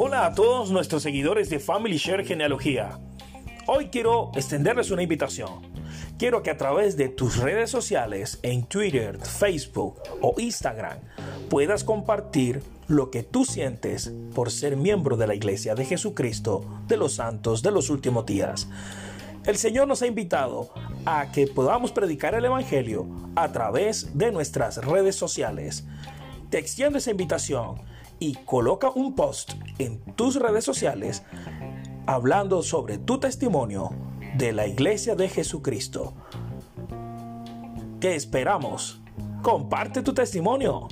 Hola a todos nuestros seguidores de Family Share Genealogía. Hoy quiero extenderles una invitación. Quiero que a través de tus redes sociales, en Twitter, Facebook o Instagram, puedas compartir lo que tú sientes por ser miembro de la Iglesia de Jesucristo de los Santos de los últimos días. El Señor nos ha invitado a que podamos predicar el Evangelio a través de nuestras redes sociales. Te extiendo esa invitación y coloca un post en tus redes sociales hablando sobre tu testimonio de la Iglesia de Jesucristo. ¿Qué esperamos? Comparte tu testimonio.